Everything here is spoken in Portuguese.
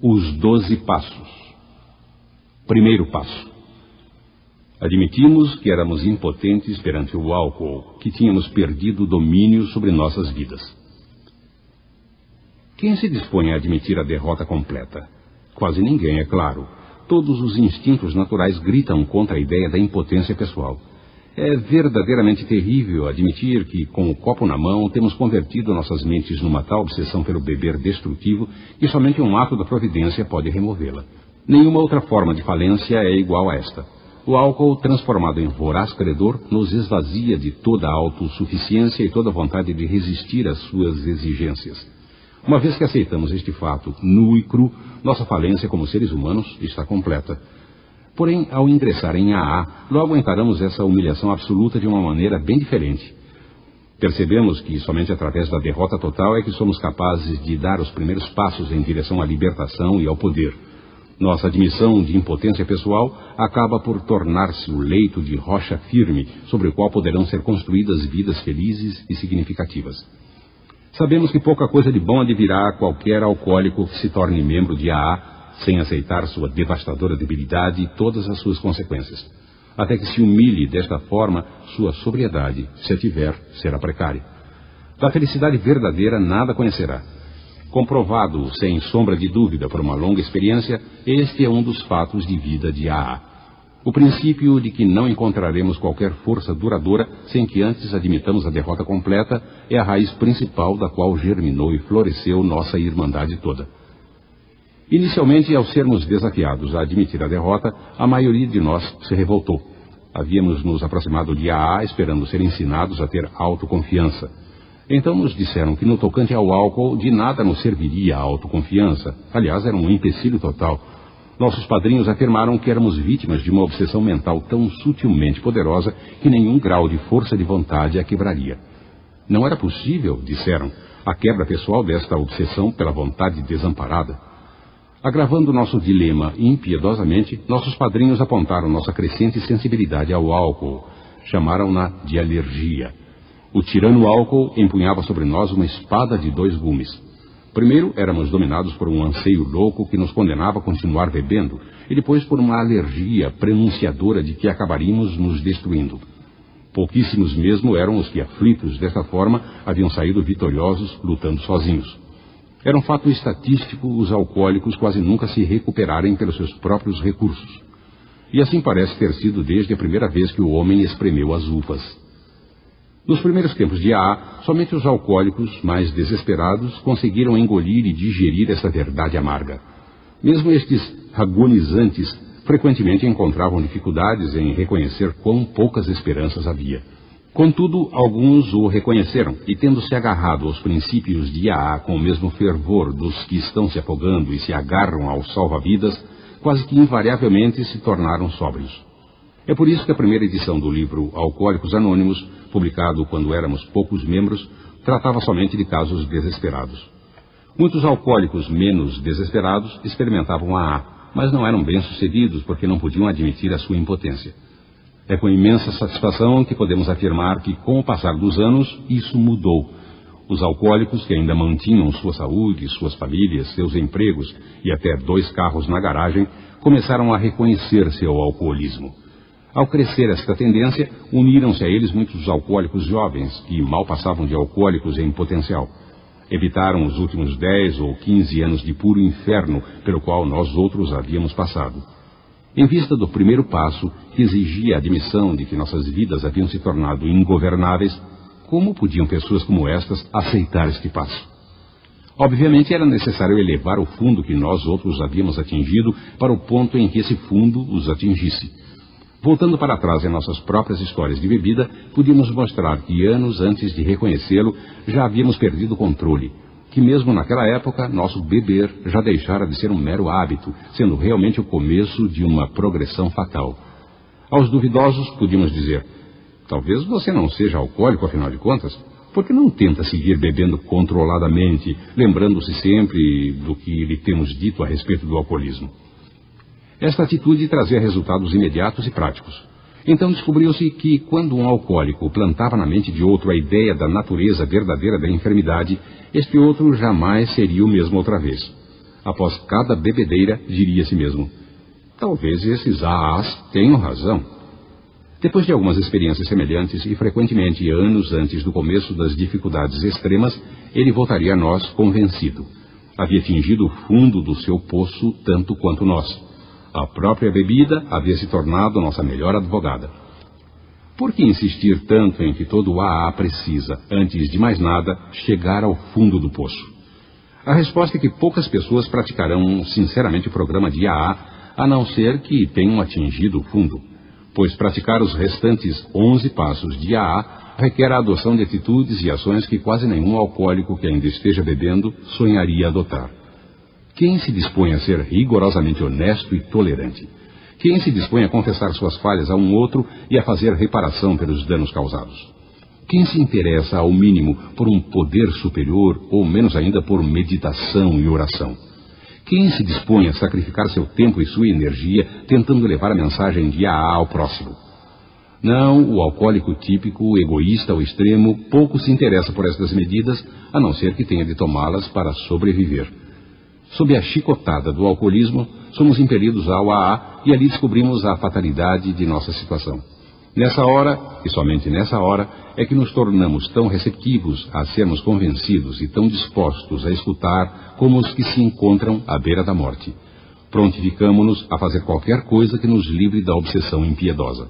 Os Doze Passos. Primeiro passo. Admitimos que éramos impotentes perante o álcool, que tínhamos perdido o domínio sobre nossas vidas. Quem se dispõe a admitir a derrota completa? Quase ninguém, é claro. Todos os instintos naturais gritam contra a ideia da impotência pessoal. É verdadeiramente terrível admitir que, com o copo na mão, temos convertido nossas mentes numa tal obsessão pelo beber destrutivo que somente um ato da providência pode removê-la. Nenhuma outra forma de falência é igual a esta. O álcool, transformado em voraz credor, nos esvazia de toda a autossuficiência e toda vontade de resistir às suas exigências. Uma vez que aceitamos este fato nu e cru, nossa falência como seres humanos está completa. Porém, ao ingressar em AA, logo encaramos essa humilhação absoluta de uma maneira bem diferente. Percebemos que somente através da derrota total é que somos capazes de dar os primeiros passos em direção à libertação e ao poder. Nossa admissão de impotência pessoal acaba por tornar-se o leito de rocha firme sobre o qual poderão ser construídas vidas felizes e significativas. Sabemos que pouca coisa de bom advirá a qualquer alcoólico que se torne membro de AA sem aceitar sua devastadora debilidade e todas as suas consequências. Até que se humilhe desta forma, sua sobriedade, se a tiver, será precária. Da felicidade verdadeira nada conhecerá. Comprovado, sem sombra de dúvida, por uma longa experiência, este é um dos fatos de vida de AA. O princípio de que não encontraremos qualquer força duradoura sem que antes admitamos a derrota completa é a raiz principal da qual germinou e floresceu nossa irmandade toda. Inicialmente, ao sermos desafiados a admitir a derrota, a maioria de nós se revoltou. Havíamos nos aproximado de AA esperando ser ensinados a ter autoconfiança. Então nos disseram que no tocante ao álcool de nada nos serviria a autoconfiança. Aliás, era um empecilho total. Nossos padrinhos afirmaram que éramos vítimas de uma obsessão mental tão sutilmente poderosa que nenhum grau de força de vontade a quebraria. Não era possível, disseram, a quebra pessoal desta obsessão pela vontade desamparada. Agravando nosso dilema impiedosamente, nossos padrinhos apontaram nossa crescente sensibilidade ao álcool. Chamaram-na de alergia. O tirano álcool empunhava sobre nós uma espada de dois gumes. Primeiro, éramos dominados por um anseio louco que nos condenava a continuar bebendo, e depois por uma alergia prenunciadora de que acabaríamos nos destruindo. Pouquíssimos mesmo eram os que, aflitos desta forma, haviam saído vitoriosos lutando sozinhos. Era um fato estatístico os alcoólicos quase nunca se recuperarem pelos seus próprios recursos. E assim parece ter sido desde a primeira vez que o homem espremeu as uvas. Nos primeiros tempos de AA, somente os alcoólicos mais desesperados conseguiram engolir e digerir essa verdade amarga. Mesmo estes agonizantes frequentemente encontravam dificuldades em reconhecer quão poucas esperanças havia. Contudo, alguns o reconheceram e, tendo se agarrado aos princípios de Iaá com o mesmo fervor dos que estão se afogando e se agarram ao salva-vidas, quase que invariavelmente se tornaram sóbrios. É por isso que a primeira edição do livro Alcoólicos Anônimos, publicado quando éramos poucos membros, tratava somente de casos desesperados. Muitos alcoólicos menos desesperados experimentavam AA, mas não eram bem-sucedidos porque não podiam admitir a sua impotência. É com imensa satisfação que podemos afirmar que, com o passar dos anos, isso mudou. Os alcoólicos que ainda mantinham sua saúde, suas famílias, seus empregos e até dois carros na garagem, começaram a reconhecer seu alcoolismo. Ao crescer esta tendência, uniram-se a eles muitos alcoólicos jovens que mal passavam de alcoólicos em potencial. Evitaram os últimos dez ou quinze anos de puro inferno pelo qual nós outros havíamos passado. Em vista do primeiro passo, que exigia a admissão de que nossas vidas haviam se tornado ingovernáveis, como podiam pessoas como estas aceitar este passo? Obviamente era necessário elevar o fundo que nós outros havíamos atingido para o ponto em que esse fundo os atingisse. Voltando para trás em nossas próprias histórias de bebida, podíamos mostrar que anos antes de reconhecê-lo já havíamos perdido o controle, que mesmo naquela época nosso beber já deixara de ser um mero hábito, sendo realmente o começo de uma progressão fatal. Aos duvidosos podíamos dizer: talvez você não seja alcoólico, afinal de contas. Por que não tenta seguir bebendo controladamente, lembrando-se sempre do que lhe temos dito a respeito do alcoolismo? Esta atitude trazia resultados imediatos e práticos. Então descobriu-se que, quando um alcoólico plantava na mente de outro a ideia da natureza verdadeira da enfermidade, este outro jamais seria o mesmo outra vez. Após cada bebedeira, diria a si mesmo: Talvez esses AAs tenham razão. Depois de algumas experiências semelhantes e frequentemente anos antes do começo das dificuldades extremas, ele voltaria a nós convencido. Havia atingido o fundo do seu poço tanto quanto nós. A própria bebida havia se tornado nossa melhor advogada. Por que insistir tanto em que todo AA precisa, antes de mais nada, chegar ao fundo do poço? A resposta é que poucas pessoas praticarão sinceramente o programa de AA, a não ser que tenham atingido o fundo, pois praticar os restantes 11 passos de AA requer a adoção de atitudes e ações que quase nenhum alcoólico que ainda esteja bebendo sonharia adotar. Quem se dispõe a ser rigorosamente honesto e tolerante? Quem se dispõe a confessar suas falhas a um outro e a fazer reparação pelos danos causados? Quem se interessa, ao mínimo, por um poder superior, ou menos ainda por meditação e oração? Quem se dispõe a sacrificar seu tempo e sua energia tentando levar a mensagem de AA ao próximo? Não, o alcoólico típico, egoísta ao extremo, pouco se interessa por estas medidas, a não ser que tenha de tomá-las para sobreviver. Sob a chicotada do alcoolismo, somos impelidos ao AA e ali descobrimos a fatalidade de nossa situação. Nessa hora, e somente nessa hora, é que nos tornamos tão receptivos a sermos convencidos e tão dispostos a escutar como os que se encontram à beira da morte. Prontificamos-nos a fazer qualquer coisa que nos livre da obsessão impiedosa.